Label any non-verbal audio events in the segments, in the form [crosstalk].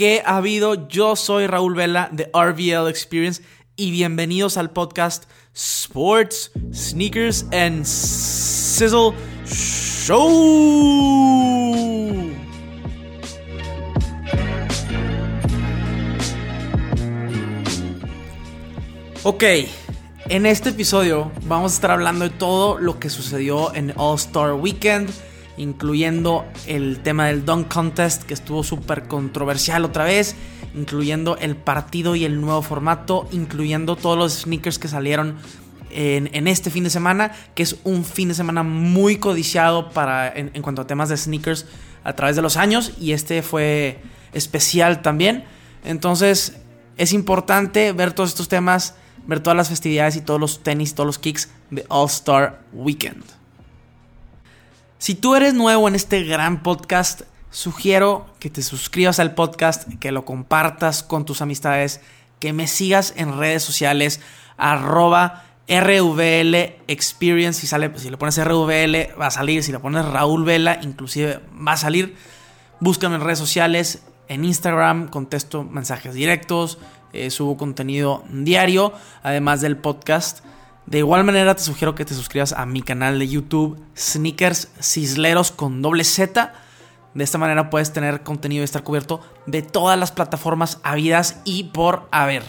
¿Qué ha habido? Yo soy Raúl Vela de RVL Experience y bienvenidos al podcast Sports, Sneakers and Sizzle Show. Ok, en este episodio vamos a estar hablando de todo lo que sucedió en All Star Weekend incluyendo el tema del Dunk Contest, que estuvo súper controversial otra vez, incluyendo el partido y el nuevo formato, incluyendo todos los sneakers que salieron en, este fin de semana, que es un fin de semana muy codiciado para, en, en cuanto a temas de sneakers a través de los años, y este fue especial también. Entonces, es importante ver todos estos temas, ver todas las festividades y todos los tenis, todos los kicks de All Star Weekend. Si tú eres nuevo en este gran podcast, sugiero que te suscribas al podcast, que lo compartas con tus amistades, que me sigas en redes sociales, arroba RVL Experience. Si, sale, si le pones RVL va a salir, si le pones Raúl Vela, inclusive va a salir. Búscame en redes sociales, en Instagram, contesto mensajes directos, eh, subo contenido diario, además del podcast. De igual manera te sugiero que te suscribas a mi canal de YouTube Sneakers Cisleros con doble Z. De esta manera puedes tener contenido y estar cubierto de todas las plataformas habidas y por haber.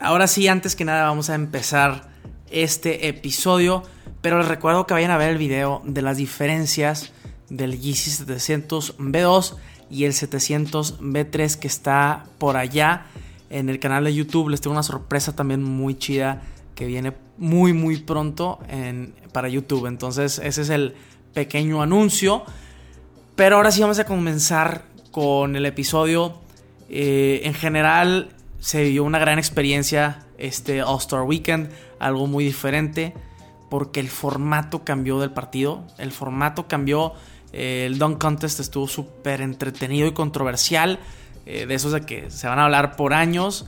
Ahora sí, antes que nada vamos a empezar este episodio, pero les recuerdo que vayan a ver el video de las diferencias del Yeezy 700 B2 y el 700 B3 que está por allá en el canal de YouTube. Les tengo una sorpresa también muy chida que viene muy muy pronto para YouTube. Entonces ese es el pequeño anuncio. Pero ahora sí vamos a comenzar con el episodio. Eh, en general se vivió una gran experiencia este All Star Weekend, algo muy diferente porque el formato cambió del partido, el formato cambió, el Dunk Contest estuvo súper entretenido y controversial. Eh, de esos de que se van a hablar por años.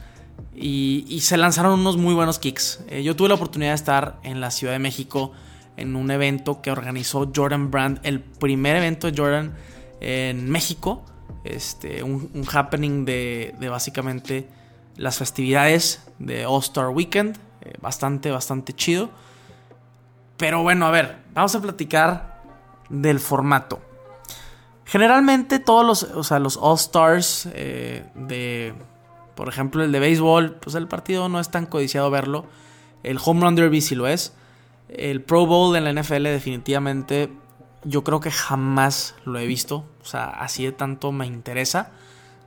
Y, se lanzaron unos muy buenos kicks. Eh, yo tuve la oportunidad de estar en la Ciudad de México en un evento que organizó Jordan Brand, el primer evento de Jordan en México. Este, un, happening de, básicamente las festividades de All Star Weekend. Eh, bastante, bastante chido. Pero bueno, a ver, vamos a platicar del formato. Generalmente todos los, o sea, los All Stars eh, de, por ejemplo, el de béisbol, pues el partido no es tan codiciado verlo. El Home Run Derby sí lo es. El Pro Bowl en la NFL definitivamente yo creo que jamás lo he visto. O sea, así de tanto me interesa.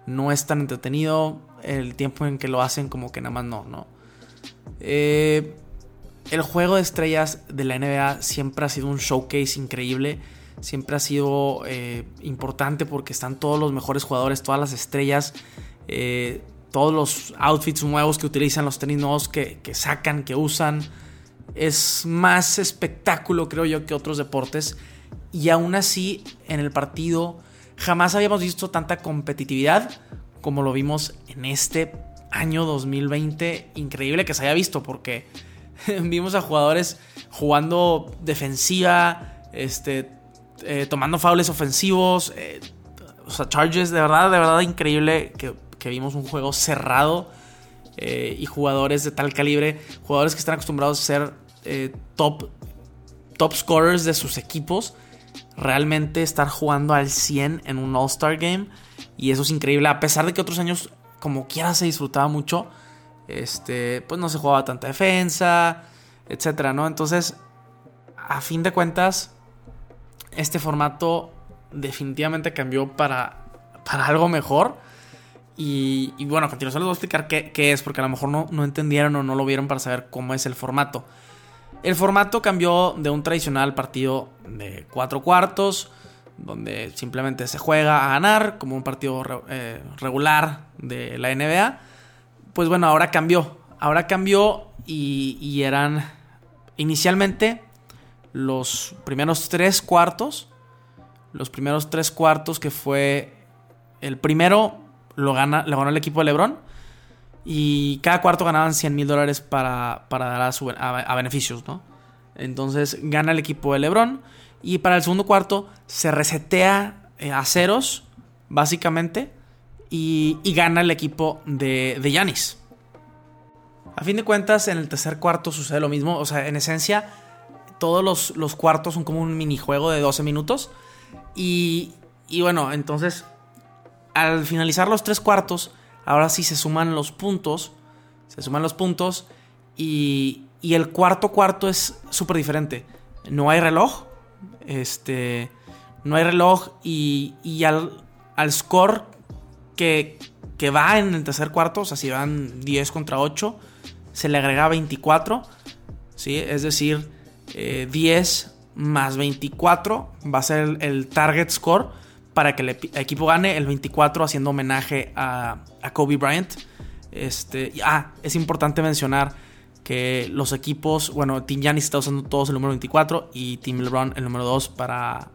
No es tan entretenido. El tiempo en que lo hacen como que nada más no, ¿no? Eh, el juego de estrellas de la NBA siempre ha sido un showcase increíble siempre ha sido eh, importante porque están todos los mejores jugadores, todas las estrellas, eh, todos los outfits nuevos que utilizan, los tenis nuevos que, sacan, que usan. Es más espectáculo, creo yo, que otros deportes. Y aún así, en el partido, jamás habíamos visto tanta competitividad como lo vimos en este año 2020. Increíble que se haya visto, porque [laughs] vimos a jugadores jugando defensiva, este, eh, tomando faules ofensivos, eh, o sea, charges, de verdad, de verdad increíble que, vimos un juego cerrado eh, y jugadores de tal calibre, jugadores que están acostumbrados a ser top, top scorers de sus equipos, realmente estar jugando al 100 en un All-Star Game y eso es increíble, a pesar de que otros años como quiera se disfrutaba mucho, este, pues no se jugaba tanta defensa, etcétera, ¿no? Entonces, a fin de cuentas, este formato definitivamente cambió para, para algo mejor. Y, bueno, a continuación les voy a explicar qué, es, porque a lo mejor no, no, entendieron o no lo vieron para saber cómo es el formato. El formato cambió de un tradicional partido de cuatro cuartos, donde simplemente se juega a ganar, como un partido eh, regular de la NBA. Pues bueno, ahora cambió. Ahora cambió y, y eran inicialmente los primeros tres cuartos. Los primeros tres cuartos que fue... El primero lo, gana, ganó el equipo de Lebron. Y cada cuarto ganaban 100 mil dólares para, dar a, beneficios, ¿no? Entonces gana el equipo de Lebron. Y para el segundo cuarto se resetea eh, a ceros, básicamente. y, gana el equipo de Yanis. a fin de cuentas, en el tercer cuarto sucede lo mismo. O sea, en esencia, todos los, los cuartos son como un minijuego de 12 minutos. Y, y bueno, entonces, al finalizar los tres cuartos, ahora sí se suman los puntos. Se suman los puntos. Y, y el cuarto cuarto es súper diferente. No hay reloj. Este. No hay reloj. Y, y al, al score que, que va en el tercer cuarto, o sea, si van 10 contra 8, se le agrega 24. ¿sí? Es decir, 10 eh, más 24 va a ser el, target score para que el equipo gane el 24 haciendo homenaje a, a Kobe Bryant. Este, ah, es importante mencionar que los equipos, bueno, Team Giannis está usando todos el número 24 y Team LeBron el número 2 para,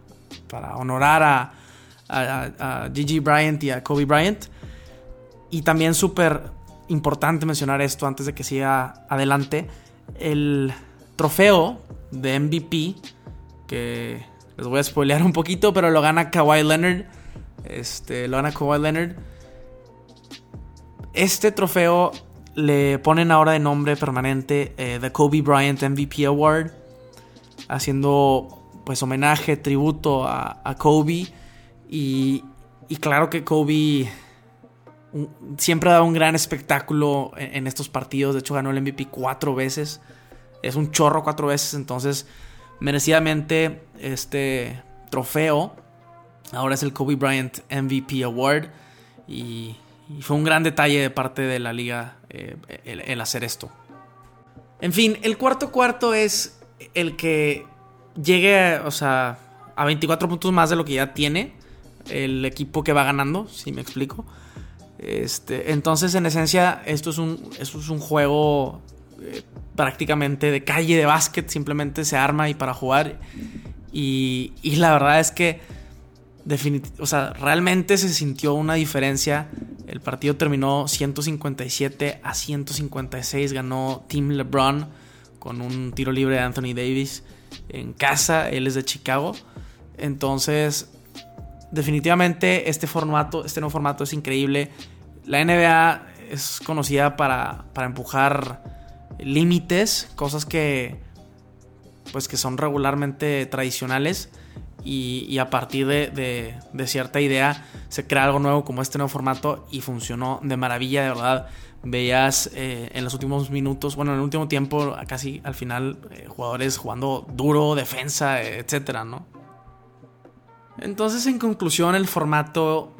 para honorar a, a, Gigi Bryant y a Kobe Bryant. Y también súper importante mencionar esto antes de que siga adelante. El trofeo de MVP, que les voy a spoilear un poquito, pero lo gana Kawhi Leonard. Este, lo gana Kawhi Leonard. Este trofeo le ponen ahora de nombre permanente eh, The Kobe Bryant MVP Award, haciendo pues homenaje, tributo a, Kobe y, claro que Kobe siempre ha dado un gran espectáculo en, estos partidos. De hecho, ganó el MVP cuatro veces. Es un chorro cuatro veces. Entonces, merecidamente, este trofeo ahora es el Kobe Bryant MVP Award. Y, fue un gran detalle de parte de la liga eh, el, hacer esto. En fin, el cuarto cuarto es el que llegue o sea, a 24 puntos más de lo que ya tiene el equipo que va ganando, si me explico. Este, entonces, en esencia, esto es un, es un juego eh, prácticamente de calle de básquet, simplemente se arma y para jugar. Y, y la verdad es que, o sea, realmente se sintió una diferencia. El partido terminó 157 a 156, ganó Team LeBron con un tiro libre de Anthony Davis en casa, él es de Chicago. Entonces, definitivamente este formato, este nuevo formato es increíble. La NBA es conocida para, para empujar límites, cosas que pues que son regularmente tradicionales y, a partir de, cierta idea se crea algo nuevo como este nuevo formato y funcionó de maravilla, de verdad. Veías eh, en los últimos minutos, bueno, en el último tiempo, casi al final, eh, jugadores jugando duro, defensa, etcétera, ¿no? Entonces, en conclusión, el formato,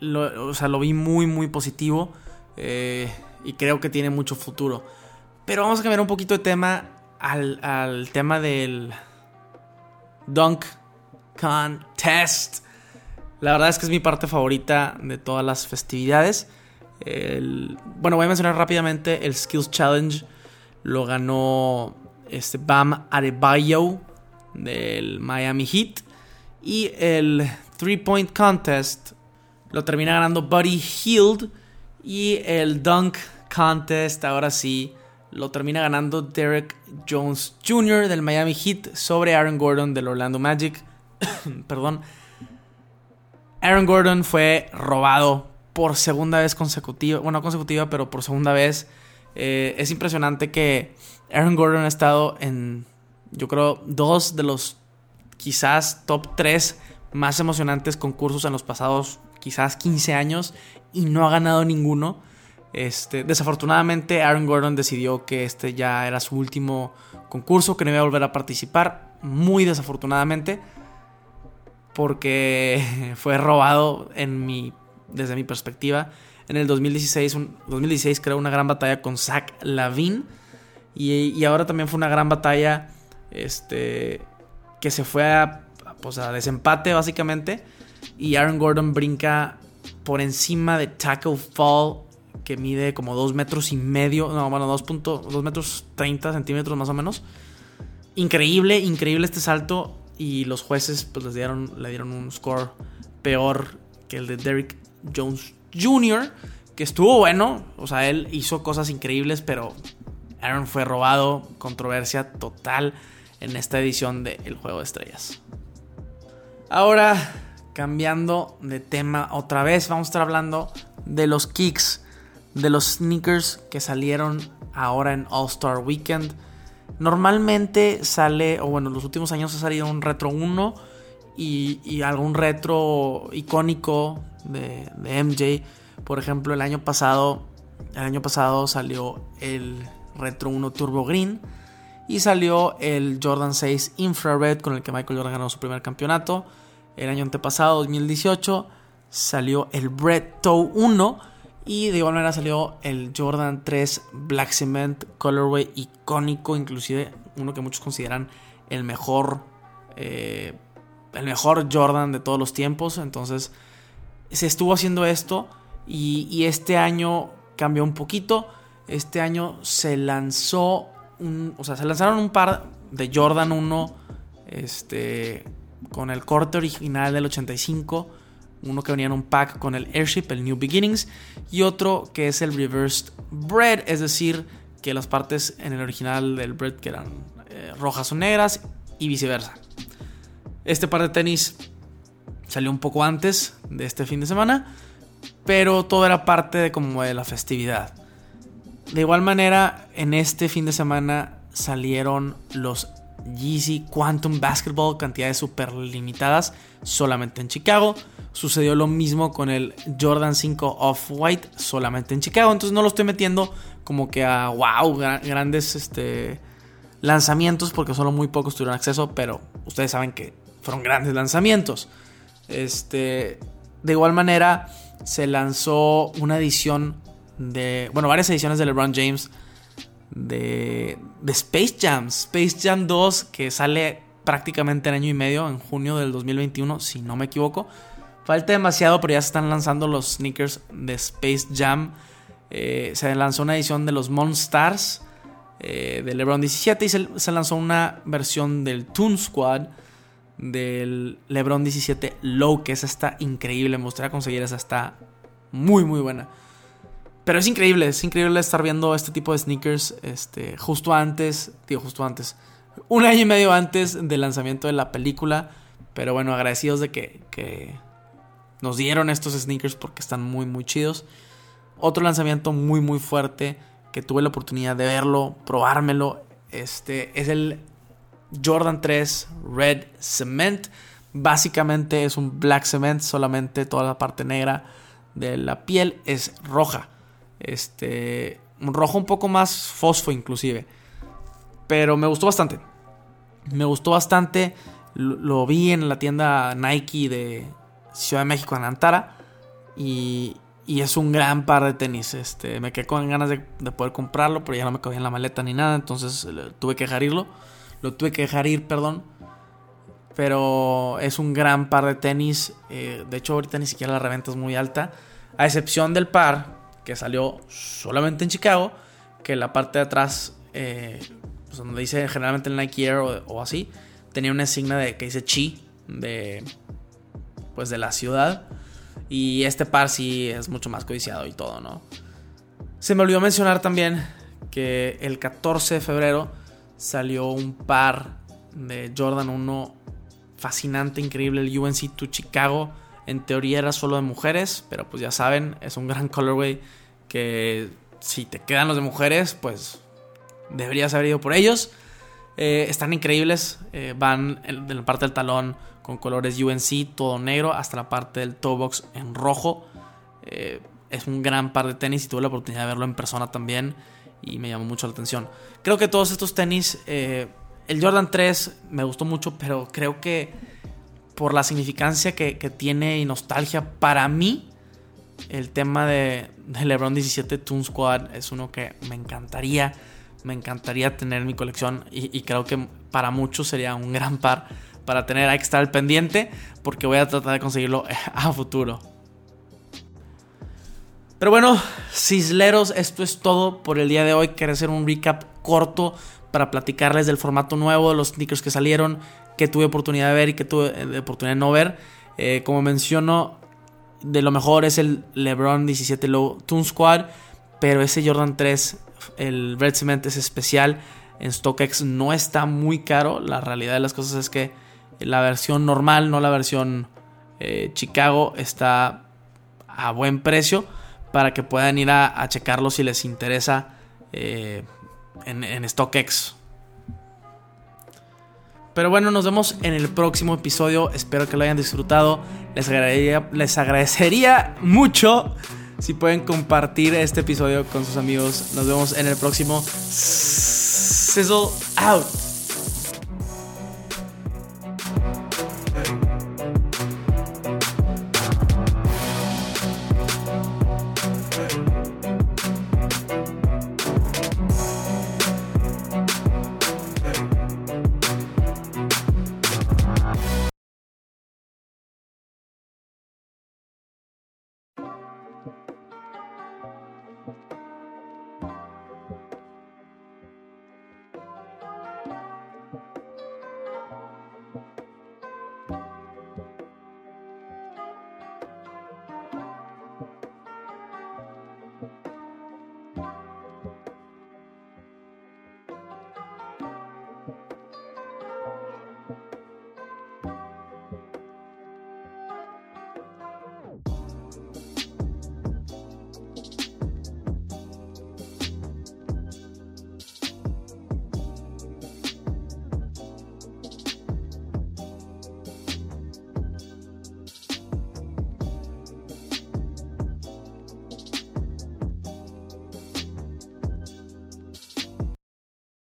lo, o sea, lo vi muy, muy positivo eh, y creo que tiene mucho futuro. Pero vamos a cambiar un poquito de tema al, tema del Dunk Contest. La verdad es que es mi parte favorita de todas las festividades. bueno, voy a mencionar rápidamente el Skills Challenge. Lo ganó este Bam Adebayo del Miami Heat. Y el Three Point Contest lo termina ganando Buddy Hield. Y el Dunk Contest, ahora sí, lo termina ganando Derek Jones Jr. del Miami Heat sobre Aaron Gordon del Orlando Magic. [coughs] Perdón. Aaron Gordon fue robado por segunda vez consecutiva. Bueno, consecutiva, pero por segunda vez. Eh, es impresionante que Aaron Gordon ha estado en, yo creo, dos de los quizás top 3 más emocionantes concursos en los pasados quizás 15 años y no ha ganado ninguno. Este, desafortunadamente Aaron Gordon decidió que este ya era su último concurso, que no iba a volver a participar, muy desafortunadamente, porque [laughs] fue robado en mi, desde mi perspectiva. En el 2016, 2016 creó una gran batalla con Zach Lavin y, y ahora también fue una gran batalla este, que se fue a, pues a desempate básicamente. Y Aaron Gordon brinca por encima de Tackle Fall, que mide como 2 metros y medio, no, bueno, 2, metros 30 centímetros más o menos. Increíble, increíble este salto. Y los jueces pues les dieron, le dieron un score peor que el de Derrick Jones Jr., que estuvo bueno. O sea, él hizo cosas increíbles, pero Aaron fue robado. Controversia total en esta edición de El Juego de Estrellas. Ahora, cambiando de tema otra vez, vamos a estar hablando de los kicks, de los sneakers que salieron ahora en All Star Weekend. Normalmente sale, o bueno, los últimos años ha salido un retro 1 y, algún retro icónico de, de, MJ. Por ejemplo, el año pasado, el año pasado salió el retro 1 Turbo Green y salió el Jordan 6 Infrared con el que Michael Jordan ganó su primer campeonato. El año antepasado, 2018, salió el Bread Toe 1 y de igual manera salió el Jordan 3 Black Cement Colorway icónico, inclusive uno que muchos consideran el mejor, eh, el mejor Jordan de todos los tiempos. Entonces se estuvo haciendo esto y, este año cambió un poquito. Este año se lanzó, o sea, se lanzaron un par de Jordan 1, este, con el corte original del 85 uno que venía en un pack con el Airship, el New Beginnings, y otro que es el Reversed Bread, es decir, que las partes en el original del bread que eran eh, rojas o negras y viceversa. Este par de tenis salió un poco antes de este fin de semana, pero todo era parte de como de la festividad. De igual manera, en este fin de semana salieron los Yeezy Quantum Basketball, cantidades super limitadas, solamente en Chicago. Sucedió lo mismo con el Jordan 5 Off-White, solamente en Chicago. Entonces no lo estoy metiendo como que a wow, grandes este, lanzamientos, porque solo muy pocos tuvieron acceso, pero ustedes saben que fueron grandes lanzamientos. Este, de igual manera, se lanzó una edición de, bueno, varias ediciones de LeBron James de, de Space Jam. Space Jam 2 que sale prácticamente en año y medio, en junio del 2021, si no me equivoco. Falta demasiado, pero ya se están lanzando los sneakers de Space Jam. Eh, se lanzó una edición de los Monstars eh, de LeBron 17 y se, lanzó una versión del Toon Squad del LeBron 17 Low, que esa está increíble. Me gustaría conseguir esa, está muy, muy buena. Pero es increíble, es increíble estar viendo este tipo de sneakers este, justo antes, digo, justo antes, un año y medio antes del lanzamiento de la película. Pero bueno, agradecidos de que, que nos dieron estos sneakers porque están muy, muy chidos. Otro lanzamiento muy, muy fuerte que tuve la oportunidad de verlo, probármelo, este, es el Jordan 3 Red Cement. Básicamente es un black cement, solamente toda la parte negra de la piel es roja. Este, un rojo un poco más fosfo inclusive. Pero me gustó bastante. Me gustó bastante. Lo, vi en la tienda Nike de Ciudad de México en Antara. Y, y es un gran par de tenis. Este, me quedé con ganas de, poder comprarlo, pero ya no me cabía en la maleta ni nada. Entonces tuve que dejar irlo. Lo tuve que dejar ir, perdón. Pero es un gran par de tenis. Eh, de hecho, ahorita ni siquiera la reventa es muy alta. A excepción del par que salió solamente en Chicago, que la parte de atrás, eh, pues donde dice generalmente el Nike Air o, así, tenía una insignia de, que dice Chi, de, pues de la ciudad. Y este par sí es mucho más codiciado y todo, ¿no? Se me olvidó mencionar también que el 14 de febrero salió un par de Jordan 1 fascinante, increíble, el UNC to Chicago en teoría era solo de mujeres, pero pues ya saben, es un gran colorway que si te quedan los de mujeres, pues deberías haber ido por ellos. Eh, están increíbles, eh, van de la parte del talón con colores UNC, todo negro, hasta la parte del toe box en rojo. Eh, es un gran par de tenis y tuve la oportunidad de verlo en persona también y me llamó mucho la atención. Creo que todos estos tenis, el Jordan 3 me gustó mucho, pero creo que por la significancia que, tiene y nostalgia. Para mí, el tema de, LeBron 17 Toon Squad es uno que me encantaría. Me encantaría tener en mi colección y, creo que para muchos sería un gran par para tener. Que estar al pendiente porque voy a tratar de conseguirlo [laughs] a futuro. Pero bueno, cisleros, esto es todo por el día de hoy. Quiero hacer un recap corto para platicarles del formato nuevo, los sneakers que salieron, que tuve oportunidad de ver y que tuve eh, oportunidad de no ver. Eh, como menciono, de lo mejor es el LeBron 17 Low Toon Squad, pero ese Jordan 3, el Red Cement es especial. En StockX no está muy caro. La realidad de las cosas es que la versión normal, no la versión eh, Chicago, está a buen precio. para que puedan ir a, checarlo si les interesa eh, en, StockX. Pero bueno, nos vemos en el próximo episodio. Espero que lo hayan disfrutado. Les les agradecería mucho si pueden compartir este episodio con sus amigos. Nos vemos en el próximo. Sizzle out.